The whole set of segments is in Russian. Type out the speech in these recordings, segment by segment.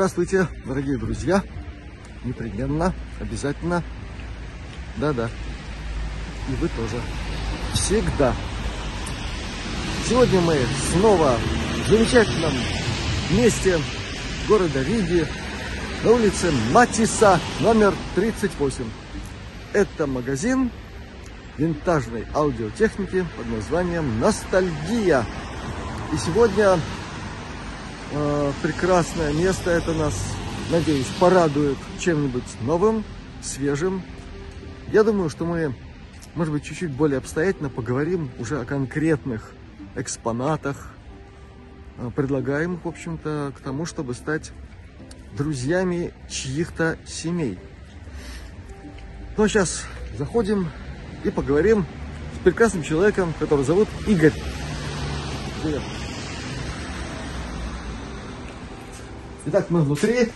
Здравствуйте, дорогие друзья. Непременно, обязательно. Да-да. И вы тоже. Всегда. Сегодня мы снова в замечательном месте города Риги на улице Матиса, номер 38. Это магазин винтажной аудиотехники под названием «Ностальгия». И сегодня э, прекрасное место это нас, надеюсь, порадует чем-нибудь новым, свежим. Я думаю, что мы, может быть, чуть-чуть более обстоятельно поговорим уже о конкретных экспонатах. Э, предлагаем их, в общем-то, к тому, чтобы стать друзьями чьих-то семей. Ну а сейчас заходим и поговорим с прекрасным человеком, которого зовут Игорь. Привет. Итак, мы внутри.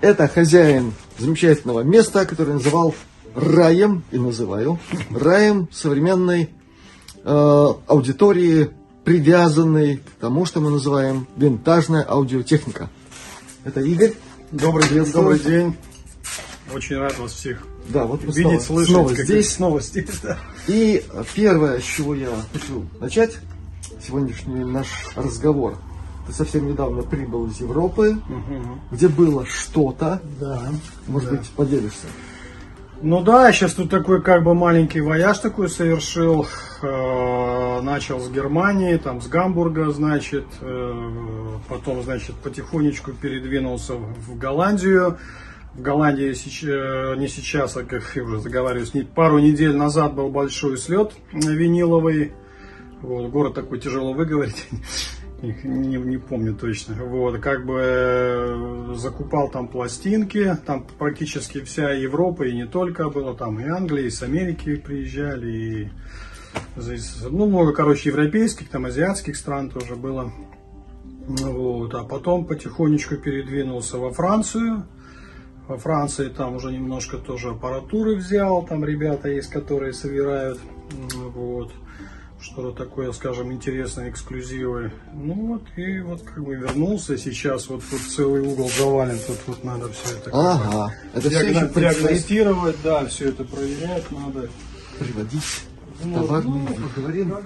Это хозяин замечательного места, который называл раем, и называю, раем современной э, аудитории, привязанной к тому, что мы называем винтажная аудиотехника. Это Игорь. Добрый день, добрый день. Очень рад вас всех да, вот видеть, снова, слышать. Снова здесь. Снова здесь, да. И первое, с чего я хочу начать сегодняшний наш разговор. Ты совсем недавно прибыл из Европы, угу. где было что-то. Да. Может да. быть, поделишься? Ну да, я сейчас тут такой как бы маленький вояж такой совершил. Э, начал с Германии, там с Гамбурга, значит, э, потом, значит, потихонечку передвинулся в Голландию. В Голландии сейчас, не сейчас, а как я уже заговариваюсь, пару недель назад был большой слет виниловый. Вот, город такой тяжело выговорить, не, не помню точно. Вот, как бы э, закупал там пластинки, там практически вся Европа и не только было, там и Англия, и с Америки приезжали, и ну, много, короче, европейских, там азиатских стран тоже было. Вот, а потом потихонечку передвинулся во Францию, во Франции там уже немножко тоже аппаратуры взял, там ребята есть, которые собирают, вот, что-то такое, скажем, интересное, эксклюзивы. Ну вот, и вот как бы вернулся, сейчас вот тут целый угол завален, тут вот надо все это ага, это диагно- все диагностировать, да, все это проверять надо. Приводить ну, товарные, ну, поговорим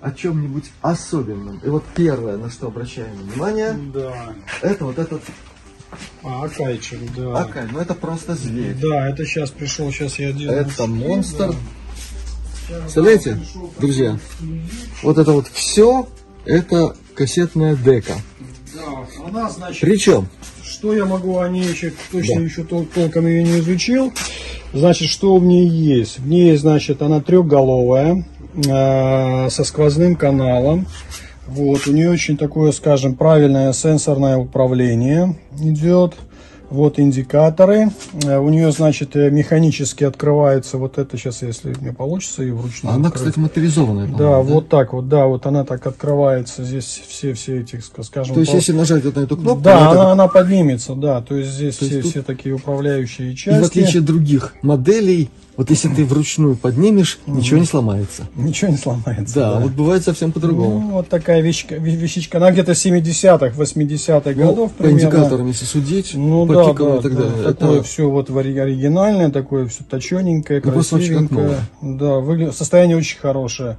о чем-нибудь особенном. И вот первое, на что обращаем внимание, да. это вот этот а, Акайчик, да. Акай, ну это просто зверь. Да, это сейчас пришел, сейчас я делаю. Это монстр. Да. Представляете, друзья, вот это вот все, это кассетная дека. Да, она, значит... Причем? Что я могу о ней еще, точно да. еще тол толком ее не изучил. Значит, что в ней есть? В ней, значит, она трехголовая, э, со сквозным каналом. Вот, у нее очень такое, скажем, правильное сенсорное управление идет. Вот индикаторы. Э, у нее, значит, э, механически открывается вот это сейчас, если мне получится, и вручную. Она, открыть. кстати, моторизованная. Да, да, вот так вот, да, вот она так открывается. Здесь все, все эти, скажем. То есть, по... если нажать вот на эту кнопку. Да, она, так... она поднимется, да. То есть здесь То все, есть тут... все такие управляющие части. И в отличие от других моделей, вот если ты вручную поднимешь, угу. ничего не сломается. Ничего не сломается. Да, да. вот бывает совсем по-другому. Ну, вот такая вещичка, вещичка. Она где-то 70-х, 80-х ну, годов примерно. По индикаторам, если судить, ну, по да, да, и так далее. Да, такое это... все вот оригинальное, такое все точененькое, ну, красивенькое. Да, выглядит, состояние очень хорошее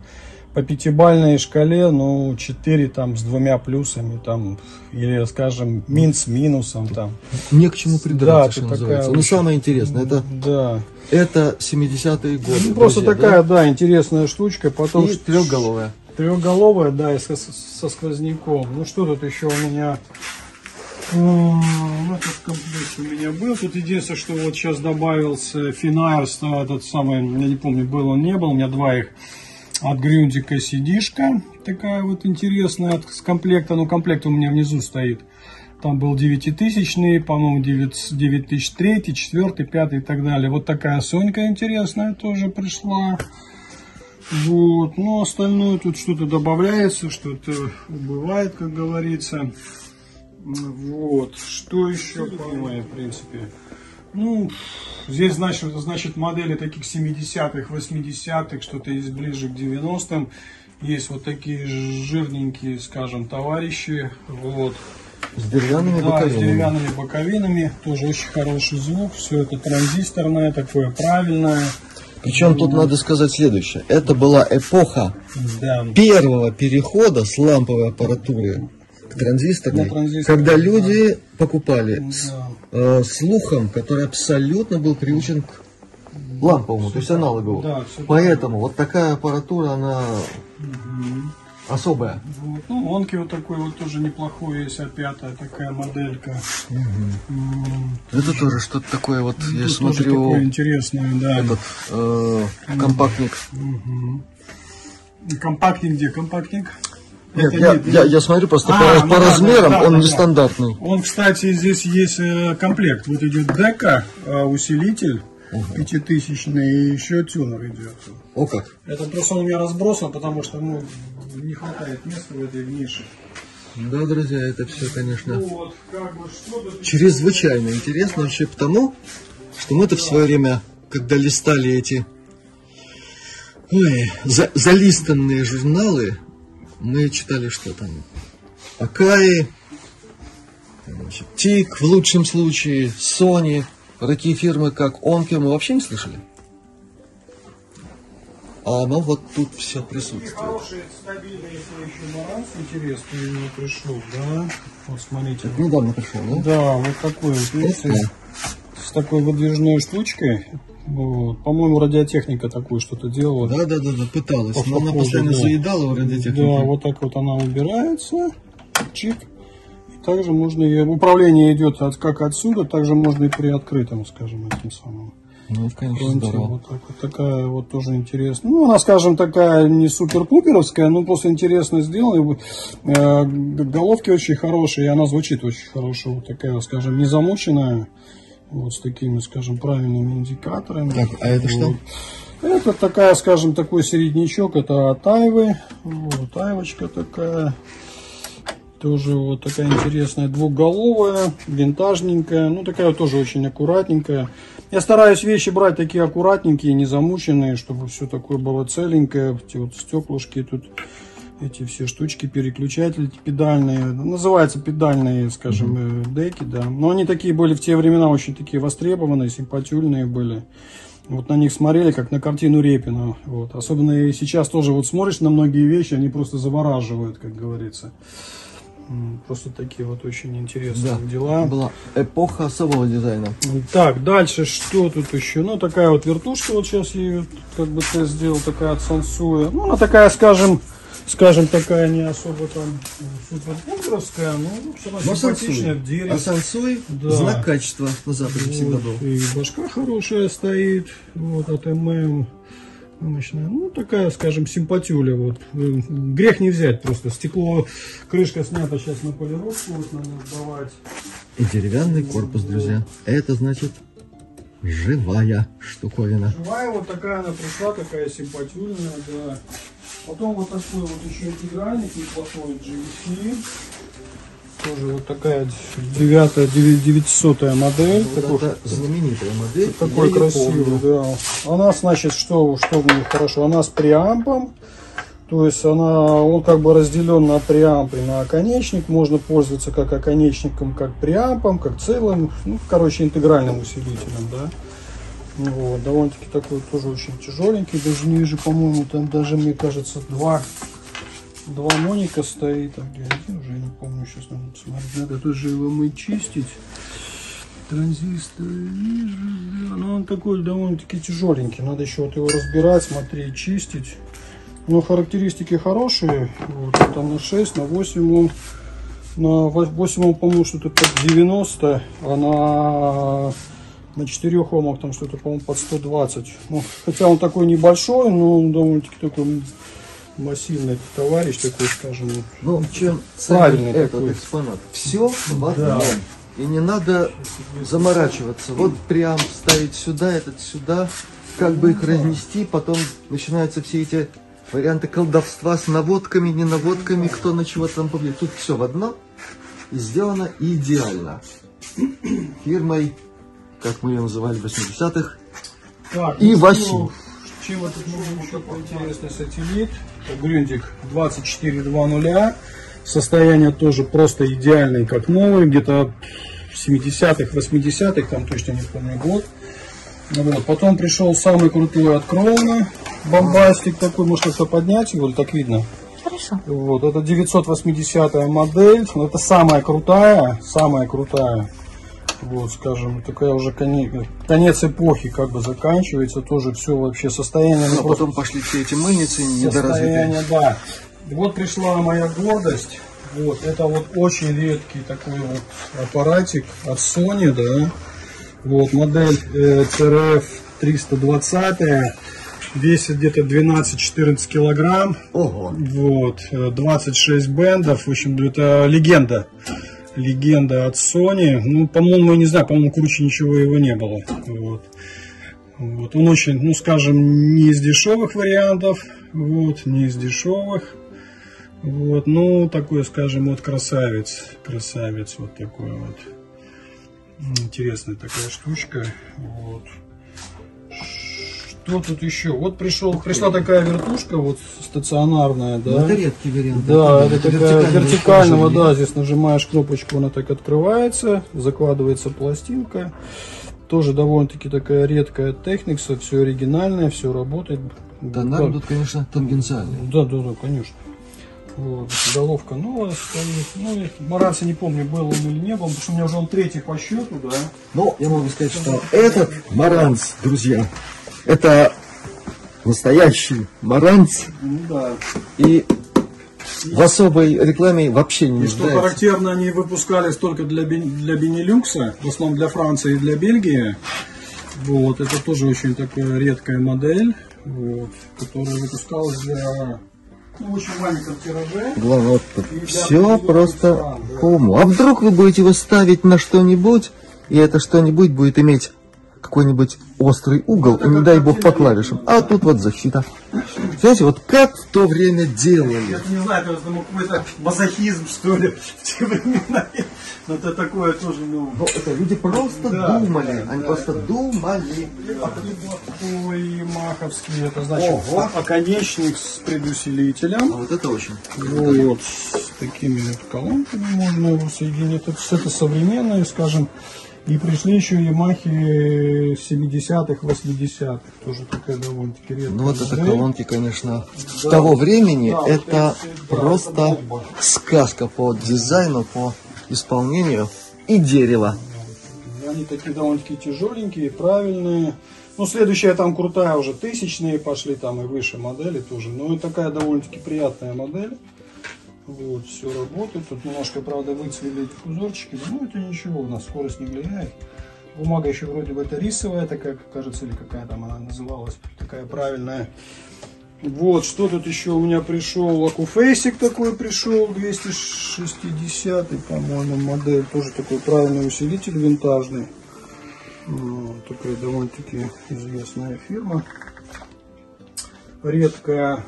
по пятибальной шкале, ну, 4 там с двумя плюсами, там, или, скажем, мин с минусом там. Не к чему придраться, да, что называется. Ну, самое интересное, это, да. это 70-е годы. Ну, просто друзья, такая, да? да, интересная штучка. Потом, И трехголовая. Трехголовая, да, и со, со сквозняком. Ну, что тут еще у меня? Этот комплект у меня был. Тут единственное, что вот сейчас добавился Финайрс, этот самый, я не помню, был он, не был, у меня два их от Грюндика сидишка, такая вот интересная, с комплекта, ну комплект у меня внизу стоит. Там был 9000, по-моему, 9003, 4, 5 и так далее. Вот такая Сонька интересная тоже пришла. Вот, ну остальное тут что-то добавляется, что-то убывает, как говорится. Вот, что еще, по-моему, в принципе. Ну, здесь, значит, значит модели таких 70-х, 80-х, что-то есть ближе к 90-м. Есть вот такие жирненькие, скажем, товарищи. Вот. С деревянными Да, с боковинами. деревянными боковинами. Тоже очень хороший звук. Все это транзисторное, такое правильное. Причем тут надо сказать следующее. Это была эпоха Да. первого перехода с ламповой аппаратуры к транзисторной, транзисторной, когда люди покупали с Да. Э, слухом, который абсолютно был приучен к ламповому, то есть аналоговому. Да, Поэтому вот такая аппаратура, она особая. Вот. Ну, онки вот такой вот тоже неплохой есть, А5 такая моделька. М, Это тоже что-то такое, вот я тут тоже смотрю, такое интересное, да. этот э, компактник. Компактник где? Компактник? Нет, я, нет, я, я смотрю просто А, по, ну по да, размерам да, он да, да. нестандартный. Он, кстати, здесь есть э, комплект. Вот идет дека, э, усилитель пятитысячный и еще тюнер идет. О как. Это просто он у меня разбросан, потому что ну, не хватает места в этой нише. Да, друзья, это все, конечно, Вот, как бы, чрезвычайно интересно еще потому, что мы-то в свое время, когда листали эти ой, за- залистанные журналы, мы читали, что там Акаи, значит, Тик, в лучшем случае, Sony, такие фирмы, как Onker, мы вообще не слышали. А оно вот тут все присутствует. Хороший, стабильный, если еще баланс интересный пришел, да? Вот смотрите. Недавно пришел, да? Да, вот такой вот, видите, с такой выдвижной штучкой. Вот. По-моему, радиотехника такую что-то делала. Да, да, да, да, пыталась, но она постоянно да. заедала в радиотехнике. Да, вот так вот она убирается. Чик. И также можно и управление идет от, как отсюда, также можно и при открытом, скажем, этим самым. Ну, это, конечно, фронте. здорово. Вот, так вот такая вот тоже интересная. Ну, она, скажем, такая не супер-пуперовская, но просто интересно сделана. Э, Головки очень хорошие, и она звучит очень хорошо. Вот такая, скажем, не замученная. Вот с такими, скажем, правильными индикаторами. Так, а это что? Вот. Это такая, скажем, такой середнячок, это от Айвы. Вот, Айвочка такая. Тоже вот такая интересная, двухголовая, винтажненькая. Ну, такая тоже очень аккуратненькая. Я стараюсь вещи брать такие аккуратненькие, не замученные, чтобы все такое было целенькое. Эти вот стеклышки тут, эти все штучки, переключатели педальные. Называются педальные, скажем, э, деки, да. Но они такие были в те времена очень такие востребованные, симпатюльные были. Вот на них смотрели, как на картину Репина. Вот. Особенно и сейчас тоже вот смотришь на многие вещи, они просто завораживают, как говорится. Просто такие вот очень интересные Да, дела. была эпоха особого дизайна. Так, дальше что тут еще? Ну, такая вот вертушка, вот сейчас я ее как бы сделал, такая от Сансуя. Ну, она такая, скажем, скажем, такая не особо там супер пудровская, но все равно Но симпатичная в дереве. А Сансуй Да. знак качества на Западе всегда был. Вот, и башка хорошая стоит, вот от ММ. Мощная. Ну, такая, скажем, симпатюля. Вот. Э, Грех не взять просто. Стекло, крышка снята сейчас на полировку, вот надо сдавать. И деревянный корпус, друзья. Это значит живая штуковина. Живая вот такая она пришла, такая симпатюльная, да. Потом вот такой вот еще интегральник неплохой GVC. Тоже вот такая девятая, девятисотая модель. Вот Такой, это знаменитая модель. такой я красивый, да. Она, значит, что, что в ней хорошо? Она с преампом. То есть она, он как бы разделен на преамп и на оконечник. Можно пользоваться как оконечником, как преампом, как целым. Ну, короче, интегральным усилителем, да. Ну Вот, довольно-таки такой тоже очень тяжеленький. Даже не вижу, по-моему, там даже, мне кажется, два, два моника стоит. А где один уже, не помню, сейчас надо посмотреть. Надо тоже его мыть, чистить. Транзистор вижу, да. Но он такой довольно-таки тяжеленький. Надо еще вот его разбирать, смотреть, чистить. Но характеристики хорошие. Вот, там на 6, на 8 он. На 8 он, по-моему, что-то под 90, а на, на 4 омах там что-то, по-моему, под 120. Ну, хотя он такой небольшой, но он довольно-таки такой массивный товарищ такой, скажем. Ну, чем Правильный этот такой. экспонат? Все в Да. одном. И не надо заморачиваться. Вот прям ставить сюда, этот сюда. Как бы их разнести, потом начинаются все эти варианты колдовства с наводками, не наводками, кто на чего там повлияет. Тут все в одно и сделано идеально. Фирмой, как мы ее называли в 80-х, Так, И что, Чем тут можно еще поинтереснее сателлит? Грюндик 2420. Состояние тоже просто идеальное, как новый, где-то 70-х, 80-х, там точно не помню год. Вот. Потом пришел самый крутой от Кроуна, бомбастик такой, может это поднять его, так видно? Хорошо. Вот, это 980 модель, но это самая крутая, самая крутая. Вот, скажем, такая уже конец, конец эпохи как бы заканчивается, тоже все вообще состояние. А потом пошли все эти мыльницы недоразвитые. Да. Вот пришла моя гордость. Вот, это вот очень редкий такой вот аппаратик от Sony, да. Вот, модель э, CRF 320, весит где-то 12-14 килограмм. Ого. Вот, э, 26 бендов, в общем, это легенда. Легенда от Sony. Ну, по-моему, я не знаю, по-моему, круче ничего его не было. Вот. Вот. Он очень, ну, скажем, не из дешевых вариантов. Вот, не из дешевых. Вот, ну, такой, скажем, вот красавец. Красавец вот такой вот. Интересная такая штучка. Вот. Что тут еще? Вот пришел, пришла такая вертушка, вот стационарная, да. Это редкий вариант. Да, это такая вертикального, да, здесь нажимаешь кнопочку, она так открывается, закладывается пластинка. Тоже довольно-таки такая редкая техникса, все оригинальное, все работает. Тонар Да, тут, конечно, тангенциальный. да, да, да, конечно. Вот, головка новая стоит. Ну, Маранса не помню, был он или не был, потому что у меня уже он третий по счету, да. Но я могу сказать, что этот маранц, друзья, это настоящий маранц Ну да. и в особой рекламе вообще не И что нуждается. характерно, они выпускались только для, для Бенилюкса, в основном для Франции и для Бельгии. Вот, это тоже очень такая редкая модель, вот, которая выпускалась для ну, очень маленьком тираже. Главное, вот все просто стран, да. по уму. А вдруг вы будете его ставить на что-нибудь, и это что-нибудь будет иметь какой-нибудь острый угол, и не дай бог по клавишам. А тут вот защита. Знаете, вот как в то время делали. Я не знаю, это ну, какой-то мазохизм, что ли, в те времена. Но это такое тоже, ну... Но это люди просто Да, думали, да, они да, просто да. думали. Такой маховский, это значит Ого. оконечник с А предусилителем. вот это очень. Вот, с такими вот колонками можно его соединить. Это, это современные, скажем. И пришли еще Ямахи 70-х, 80-х. Тоже такая довольно-таки редкая Ну вот это колонки, конечно, того времени Да, вот это эти, да, просто это бомба. сказка по дизайну, по исполнению и дерево. Они такие довольно-таки тяжеленькие, правильные. Ну, следующая там крутая уже тысячные пошли, там и выше модели тоже. Но и такая довольно-таки приятная модель. Вот, все работает. Тут немножко, правда, выцвели эти узорчики. Ну, это ничего, у нас скорость не влияет. Бумага еще вроде бы это рисовая такая, кажется, или какая там она называлась. Такая правильная. Вот, что тут еще у меня пришел? Акуфейсик такой пришел, 260 по-моему, модель. Тоже такой правильный усилитель винтажный. Вот, такая довольно-таки известная фирма. Редкая.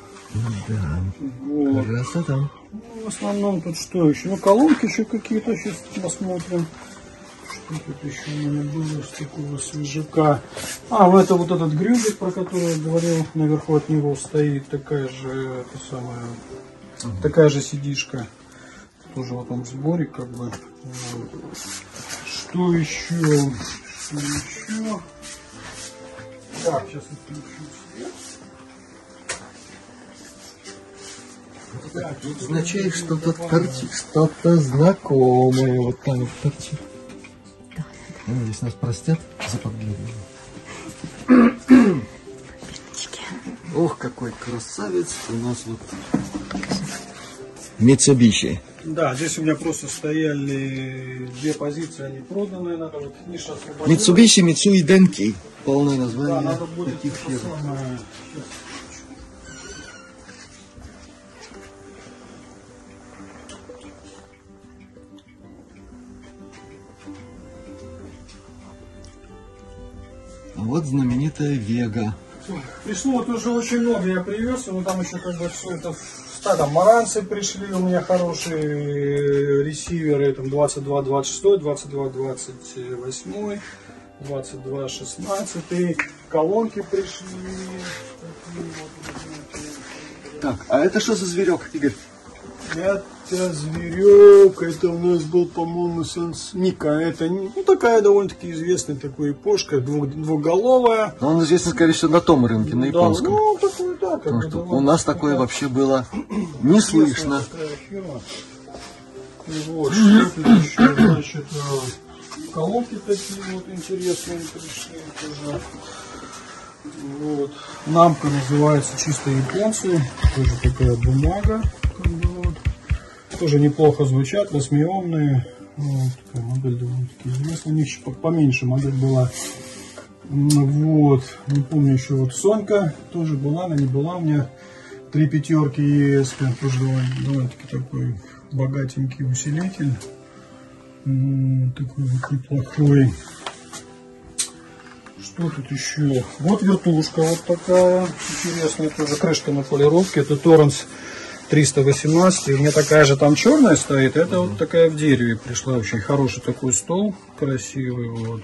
Вот. Красота. Ну, в основном тут что еще? Ну, колонки еще какие-то, сейчас посмотрим. Что тут еще у меня было с такого свежака? А, ну это вот этот грюбик, про который я говорил, наверху от него стоит такая же, это самая, такая же сидишка. Тоже в сборе, как бы. Что еще? Что еще? Так, сейчас отключу означает что-то торчит, что-то знакомое вот там вот торчит. Ну, Надеюсь, нас простят за подглядывание. Ох, какой красавец у нас вот Mitsubishi. Да, здесь у меня просто стояли две позиции, они проданы, надо вот ниша освободилась. Mitsubishi Mitsui Denki. Полное Да, название надо будет таких фирм. самое, вот знаменитая Вега. Пришло вот уже очень много, я привез, но там еще как бы все это, да, там маранцы пришли, у меня хорошие ресиверы, там 22, 26, 22, 28, 22, 16, колонки пришли. Так, а это что за зверек, Игорь? Это зверек, это у нас был, по-моему, Санс Ника. Это ну, такая довольно-таки известная такая япошка, двух, двухголовая. Но он известен, скорее всего, на том рынке, на Да, японском. ну, такой, да, Потому что у нас такое вообще было не слышно. Вот, еще, значит, э, колонки такие вот интересные пришли тоже. Вот. Намка называется чисто японцы. Тоже такая бумага. Как бы. Тоже неплохо звучат, восьмиомные. Вот, такая модель довольно-таки известная. У них поменьше модель была. М, Вот. Не помню еще вот Сонька тоже была, она не была у меня. Три пятерки ЕС, тоже довольно, довольно-таки такой богатенький усилитель. М, Такой вот неплохой. Что тут еще? Вот вертушка вот такая интересная, тоже крышка на полировке. Это Торренс 318. И у меня такая же там черная стоит. Это вот такая в дереве пришла. Очень хороший такой стол. Красивый вот.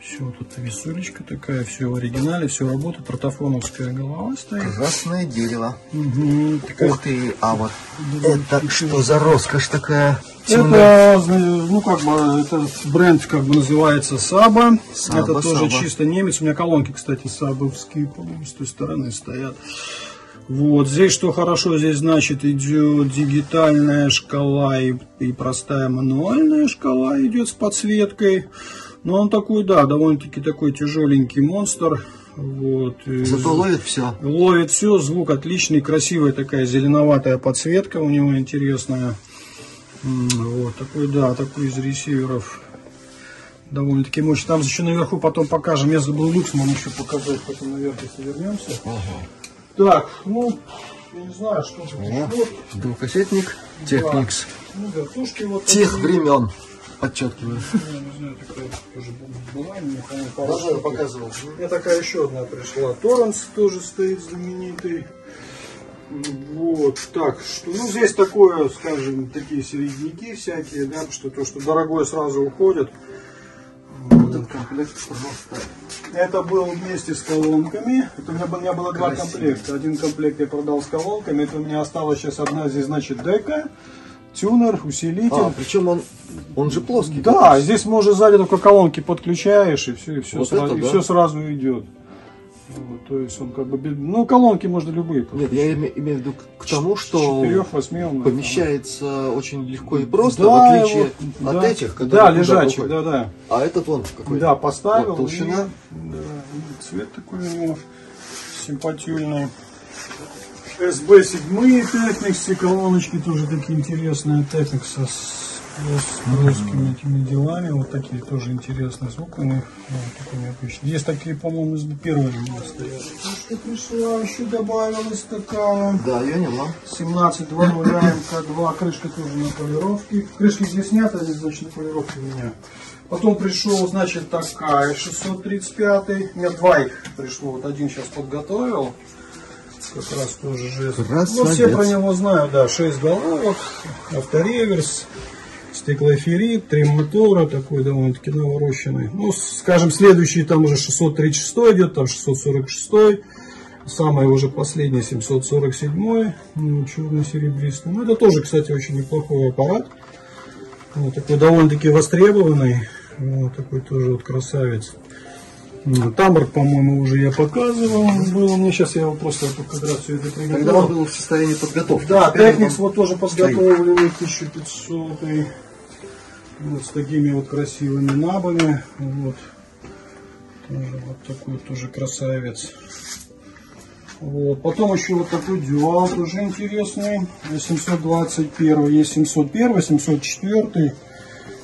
Все, тут висулечка такая, все в оригинале, все работает. Протофоновская голова стоит. Красное дерево. Мгм, такая Ух ты, а вот это что за роскошь такая? Это, зна- ну, как бы, это бренд, как бы, называется Саба. Саба, это тоже Саба. чисто немец. У меня колонки, кстати, сабовские, по-моему, с той стороны стоят. Вот, здесь что хорошо, здесь, значит, идет дигитальная шкала и, и простая мануальная шкала идет с подсветкой. Но он такой, да, довольно-таки такой тяжеленький монстр. Вот. и Зато ловит все. Ловит все, звук отличный, красивая такая зеленоватая подсветка у него интересная. Вот такой, да, такой из ресиверов. Довольно-таки мощный. Там еще наверху потом покажем. Я забыл люкс, нам еще показать, потом наверх, если вернемся. Так, ну, я не знаю, что тут О, еще. двухкассетник Техникс. Ну, вертушки вот Тех такие. времен. Подчеркиваю. Я не знаю, такая тоже была, пару штук. показывал. У меня такая еще одна пришла. Торренс тоже стоит знаменитый. Вот, так, что, ну, здесь такое, скажем, такие середняки всякие, да, что то, что дорогое сразу уходит. Это был вместе с колонками. Это у меня, было- у меня было два комплекта. Один комплект я продал с колонками. Это у меня осталась сейчас одна здесь, значит, дека, тюнер, усилитель. А, причем он, он же плоский. Да, здесь можно сзади только колонки подключаешь, и все, и все, Вот сразу, это и да. все сразу идет. Вот, то есть он как бы, ну колонки можно любые. Нет, я име- имею в виду к- тому, что Четырех, восьмиомных. помещается очень легко и просто, Да, в отличие его- от да. этих, Да, лежачий, да, да. А этот он какой? Да, поставил. Вот толщина. и- да, и цвет такой у него симпатюльный. СБ седьмые Technics, все колоночки тоже такие интересные Technics с плоскими этими делами, вот такие тоже интересные звук у них, вот такой необычный. Есть такие, по-моему, из первые у меня стоят. Ну, что пришла, еще добавилась такая. Да, я не знаю. 17.00 МК2, крышка тоже на полировке. Крышки здесь нет, они, значит, на полировке у меня. Потом пришел, значит, такая 635. Нет, два их пришло. Вот один сейчас подготовил. Как раз тоже жест. Красавец. Ну, все про него знают, да. 6 головок, автореверс, стеклоэфирит, три мотора, такой довольно-таки навороченный. Ну, скажем, следующий там уже 636 идет, там 646. Самый уже последний 747 ну, черно-серебристый. Ну, это тоже, кстати, очень неплохой аппарат. Вот такой довольно-таки востребованный. Вот такой тоже вот красавец. Ну, Тамбр, по-моему, уже я показывал. Было мне сейчас я его просто все это Когда он приготовил. был в состоянии подготовки. Да, Техникс вот тоже подготовленный 1500 вот с такими вот красивыми набами. Вот. Тоже вот такой тоже красавец. Вот. Потом еще вот такой дюал тоже интересный. 721 есть 701, 704.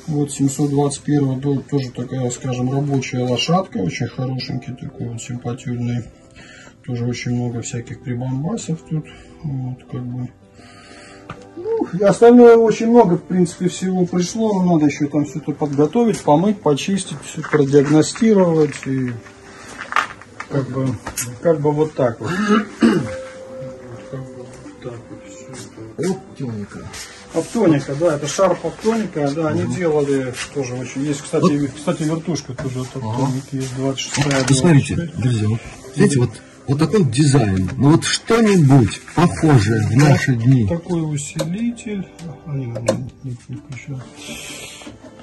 Вот 721 до- тоже такая, скажем, рабочая лошадка, очень хорошенький такой вот симпатюрный. Тоже очень много всяких прибамбасов тут. Вот, как бы. Ну, остальное очень много, в принципе, всего пришло. Но надо еще там все это подготовить, помыть, почистить, все продиагностировать. И как бы, как бы вот так вот. Оптимика. Оптоника, да, это шарп оптоника, да, они делали тоже очень. Есть, кстати, кстати, вертушка тоже от оптоники, есть 26 Посмотрите, друзья, вот, видите, вот Вот такой дизайн. Ну вот что-нибудь похожее в наши дни. Такой усилитель. А, не, не, включил.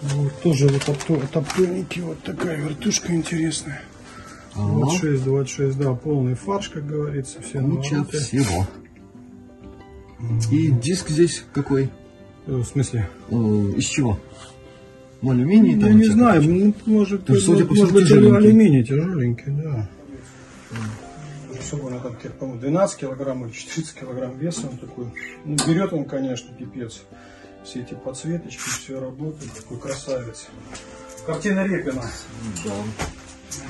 Вот, тоже вот топтонники, вот такая вертушка интересная. Ага. 26, 26, да, полный фарш, как говорится, все Куча навороты. всего. И диск здесь какой? Э, В смысле? Э, Из чего? Ну, алюминий? Я там не знаю, ну, может, Ну, может всему, быть алюминий тяжеленький, да. Особенно там, по-моему, 12 килограмм или 40 килограмм веса он такой. Ну, берет он, конечно, пипец. Все эти подсветочки, все работает, такой красавец. Картина Репина. Да.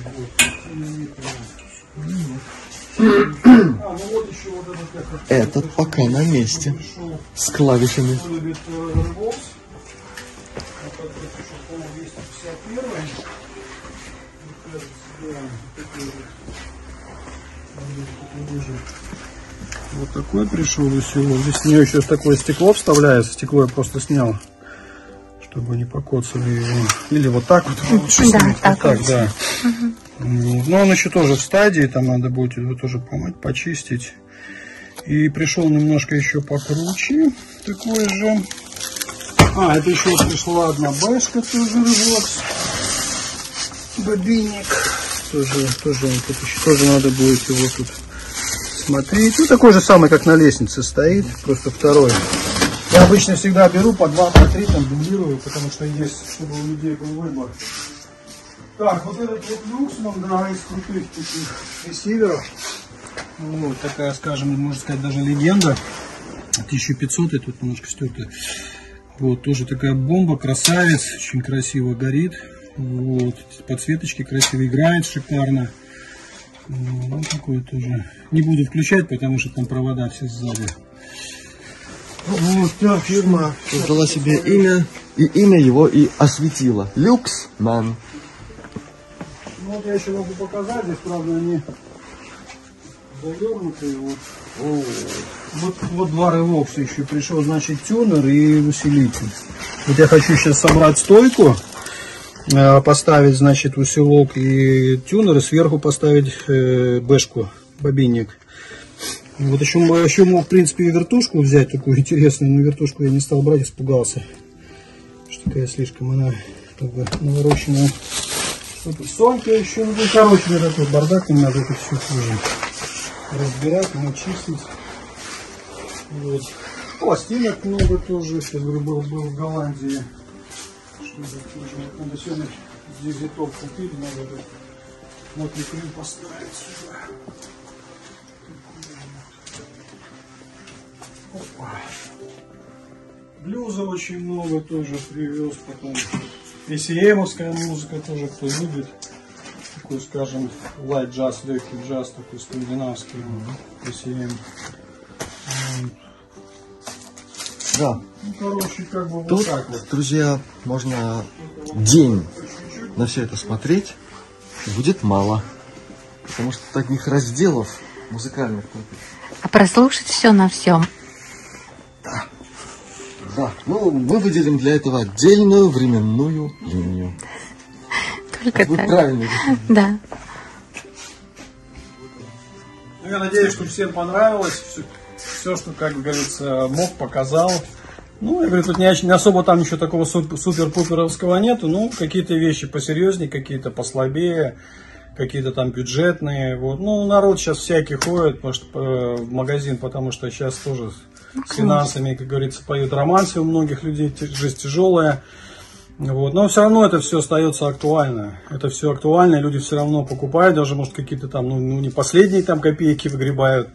Вот, картина Репина. А, ну вот еще вот этот как Этот пока на месте. С клавишами. Вот вот еще, по-моему, 251. Мне кажется, да, такой пришел усилок. Здесь в нее еще такое стекло вставляется. Стекло я просто снял, чтобы не покоцали его. Или вот так вот лучше Да, снять. так вот так, да. Вот. Но он еще тоже в стадии, там надо будет его тоже помыть, почистить. И пришел немножко еще покруче, такой же. А, это еще пришла одна бэшка, тоже рывокс. Бобинник. Тоже, тоже, тут еще тоже надо будет его тут смотреть. Ну, такой же самый, как на лестнице стоит, просто второй. Я обычно всегда беру по два, по три, там дублирую, потому что есть, чтобы у людей был выбор. Так, вот этот вот люксман, да, из крутых таких ресиверов. Ну, вот такая, скажем, можно сказать, даже легенда. 1500 и тут немножко стерто. Вот, тоже такая бомба, красавец, очень красиво горит. Вот, подсветочки красиво играет, шикарно. Ну, Вот такой тоже. Не буду включать, потому что там провода все сзади. Вот так, Фирма создала себе имя, и имя его и осветила. Люксман. Ну вот я еще могу показать, здесь, правда, они завернутые. Вот. Вот, вот два ревокса еще пришел, значит, тюнер и усилитель. Вот я хочу сейчас собрать стойку, поставить, значит, усилок и тюнер, и сверху поставить э, бэшку, бобинник. Вот еще, еще мог, в принципе, и вертушку взять, такую интересную, но вертушку я не стал брать, испугался. Что такая слишком она, как бы, навороченная. Что-то еще, ну, короче, такой бардак, не надо это все тоже разбирать, начистить. Вот. Пластинок много тоже, я говорю, был, был в Голландии. Вот надо сегодня здесь топ купили, надо этот мокрый крем поставить сюда. Опа. Блюза очень много тоже привез потом. ECM-овская музыка тоже, кто любит. Такой, скажем, light джаз, легкий джаз, такой скандинавский. ECM. Вот. Да. Ну, короче, как бы вот Тут, так вот. друзья, можно день на все это смотреть. Будет мало. Потому что таких разделов музыкальных. А прослушать все на всем. Да. Ну, мы выделим для этого отдельную временную линию. Только Вы так. правильно Да. Ну, я надеюсь, что всем понравилось. Все, что, как говорится, мог, показал. Ну, я говорю, тут не, особо там ничего такого суп- супер-пуперовского нету. Ну, какие-то вещи посерьезнее, какие-то послабее, какие-то там бюджетные. Вот. Ну, народ сейчас всякий ходит может, э, в магазин, потому что сейчас тоже с финансами, как говорится, поют романсы у многих людей, жизнь тяжелая. Вот. Но все равно это все остается актуально. Это все актуально, люди все равно покупают, даже может какие-то там, ну, ну, не последние там копейки выгребают.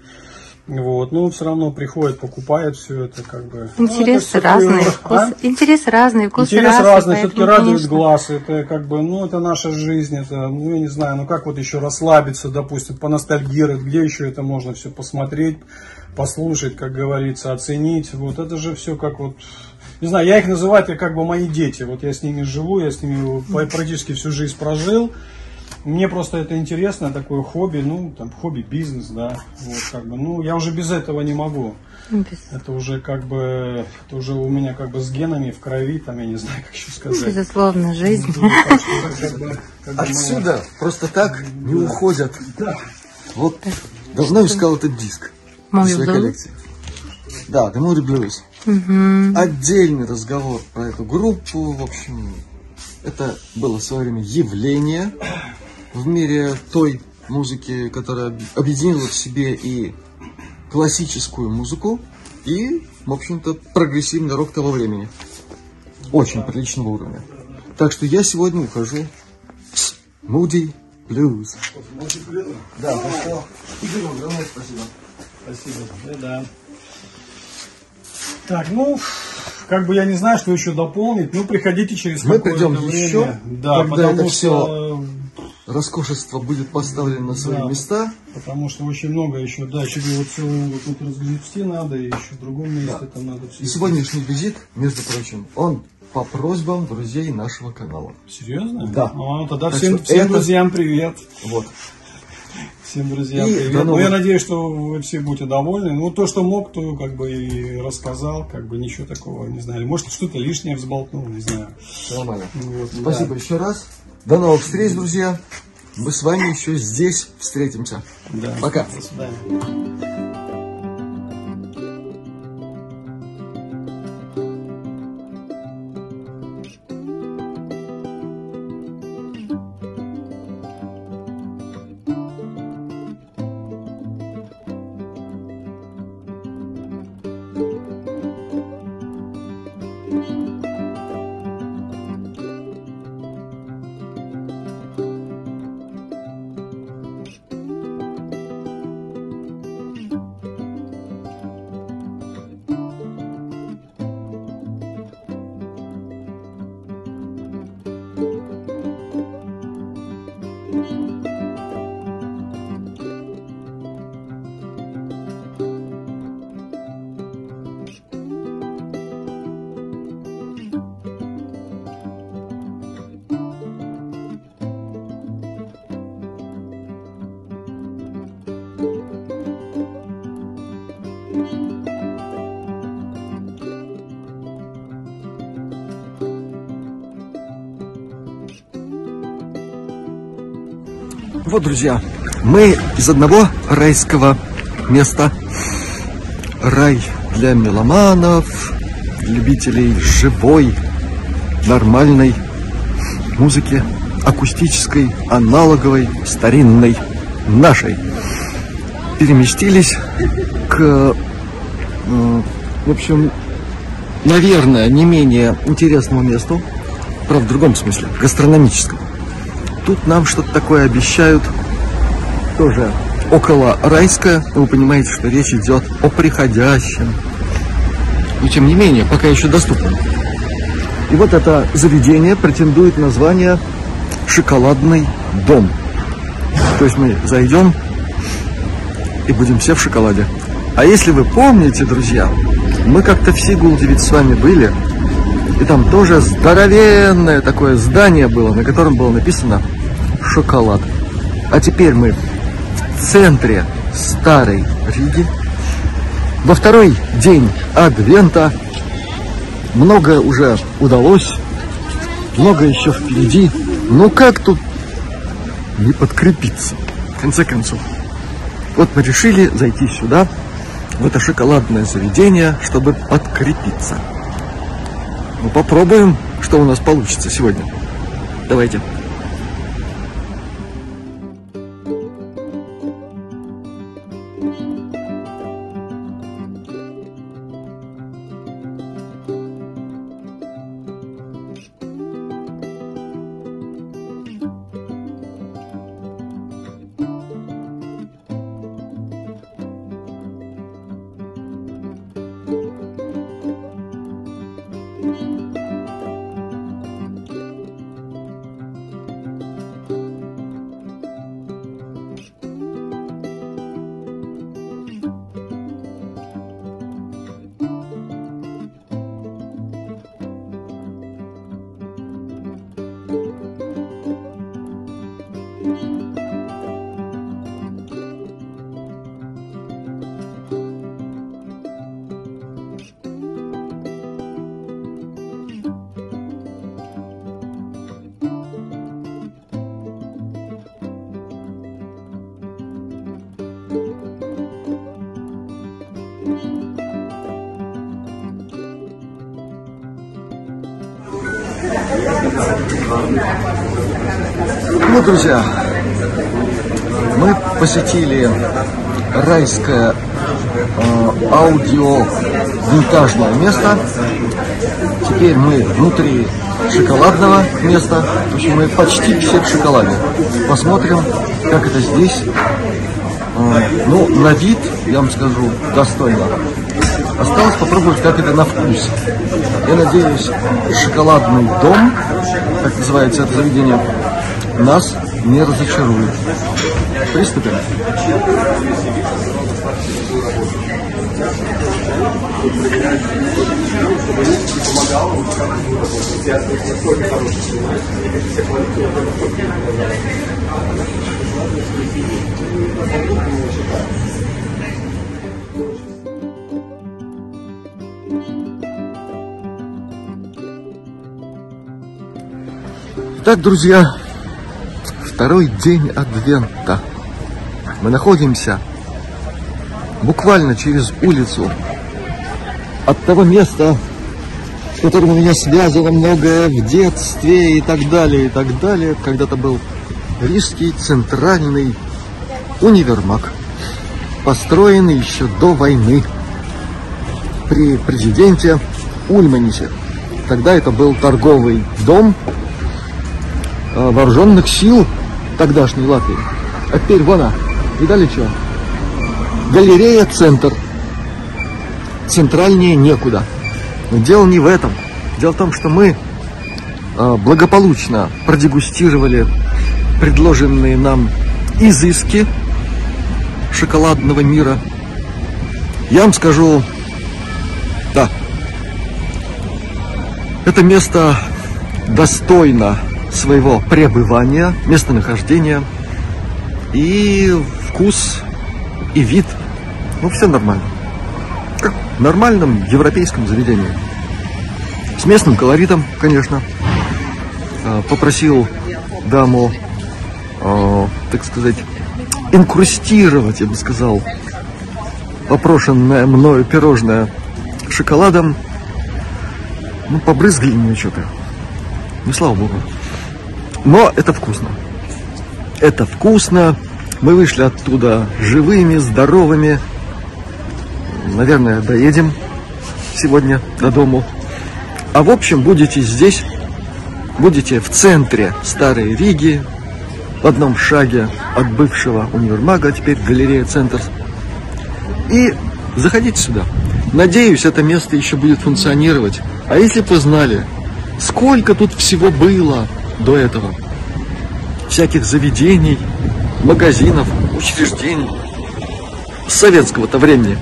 Вот. Но все равно приходят, покупают все это как бы. Ну, Интересы всё-таки- разные, А? вкусы. Интересы разные, вкусы Интерес разные. разный, все-таки радует глаз. Это как бы, ну, это наша жизнь, это, ну, я не знаю, ну как вот еще расслабиться, допустим, поностальгировать, где еще это можно все посмотреть, послушать, как говорится, оценить. Вот это же все как вот, не знаю, я их называю это как бы мои дети. Вот я с ними живу, я с ними практически всю жизнь прожил. Мне просто это интересно, такое хобби, ну, там, хобби-бизнес, да, вот, как бы, ну, я уже без этого не могу. без- Это уже как бы, это уже у меня как бы с генами в крови, там, я не знаю, как еще сказать. Безусловно, жизнь. Так что это как бы- как мы- Отсюда просто так не уходят. Да. Вот давно искал этот диск в своей коллекции. Да, The Moody Blues. Мгм. Отдельный разговор про эту группу. В общем, это было в свое время явление в мире той музыки, которая об- объединила в себе и классическую музыку, и, в общем-то, прогрессивный рок того времени. Очень приличного уровня. Так что я сегодня ухожу с Moody Blues. Да, хорошо. Игорь, огромное спасибо. Спасибо. Да, да. Так, ну, как бы я не знаю, что еще дополнить. Ну, приходите через Мы придем время. еще, Да, когда потому это что Роскошество будет поставлено на свои Да. места. Потому что очень много еще, да, еще вот целую вот тут разгребсти надо, и еще в другом месте там надо все. И сегодняшний визит, между прочим, он по просьбам друзей нашего канала. Серьезно? Да. А, тогда Так всем, всем это- друзьям привет. Вот. Всем друзьям И привет. Ну, я надеюсь, что вы все будете довольны. Ну, то, что мог, то как бы и рассказал, как бы ничего такого, не знаю. Может, что-то лишнее взболтнул, не знаю. Нормально. Вот, Спасибо еще раз. До новых встреч, друзья. Мы с вами еще здесь встретимся. Да. Пока. До свидания. Вот, друзья, мы из одного райского места. Рай для меломанов, любителей живой, нормальной музыки, акустической, аналоговой, старинной, нашей. Переместились к, в общем, наверное, не менее интересному месту, правда, в другом смысле, гастрономическому. Тут нам что-то такое обещают, тоже около райское. Вы понимаете, что речь идет о приходящем. Но тем не менее, пока еще доступно. И вот это заведение претендует на звание «Шоколадный дом». То есть мы зайдем и будем все в шоколаде. А если вы помните, друзья, мы как-то в Сигулде ведь с вами были, и там тоже здоровенное такое здание было, на котором было написано «Шоколад». А теперь мы в центре старой Риги. Во второй день Адвента много уже удалось, много еще впереди. Ну как тут не подкрепиться, в конце концов? Вот мы решили зайти сюда, в это шоколадное заведение, чтобы подкрепиться. Ну, попробуем, что у нас получится сегодня. Давайте. Ну, друзья, мы посетили райское э, аудио винтажное место. Теперь мы внутри шоколадного места. В общем, мы почти все в шоколаде. Посмотрим, как это здесь. Э, ну, на вид, я вам скажу, достойно. Осталось попробовать, как это на вкус. Я надеюсь, шоколадный дом, как называется это заведение, нас не разочарует. Приступим. Так, друзья, второй день Адвента. Мы находимся буквально через улицу от того места, с которым у меня связано многое в детстве и так далее, и так далее. Когда-то был Рижский центральный универмаг, построенный еще до войны при президенте Ульманисе. Тогда это был торговый дом вооруженных сил тогдашней Латвии. А теперь вон она. Видали что? Галерея «Центр». Центральнее некуда. Но дело не в этом. Дело в том, что мы э, благополучно продегустировали предложенные нам изыски шоколадного мира. Я вам скажу, да, это место достойно своего пребывания, местонахождения и вкус и вид. Ну, все нормально. Как в нормальном европейском заведении. С местным колоритом, конечно. А, Попросил даму, а, так сказать, инкрустировать, я бы сказал, попрошенное мною пирожное шоколадом. Ну, побрызгали мне что-то. Ну, слава богу. Но это вкусно. Это вкусно. Мы вышли оттуда живыми, здоровыми. Наверное, доедем сегодня до дому. А в общем, будете здесь, будете в центре Старой Риги, в одном шаге от бывшего универмага, теперь галерея Центр. И заходите сюда. Надеюсь, это место еще будет функционировать. А если бы вы знали, сколько тут всего было до этого, всяких заведений, магазинов, учреждений советского-то времени.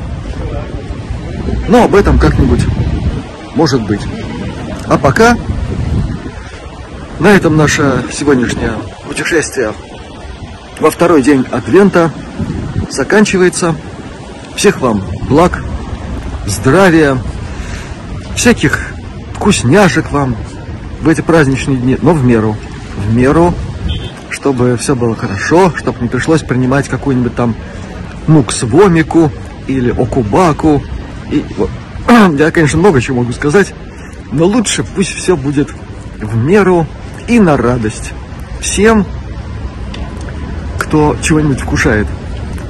Но об этом как-нибудь может быть. А пока на этом наше сегодняшнее путешествие во второй день Адвента заканчивается. Всех вам благ, здравия, всяких вкусняшек вам в эти праздничные дни, но в меру. В меру, чтобы все было хорошо, чтобы не пришлось принимать какую-нибудь там муксвомику или окубаку. И, вот. Я, конечно, много чего могу сказать, но лучше пусть все будет в меру и на радость всем, кто чего-нибудь вкушает.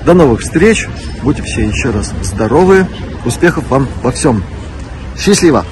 До новых встреч, будьте все еще раз здоровы, успехов вам во всем. Счастливо!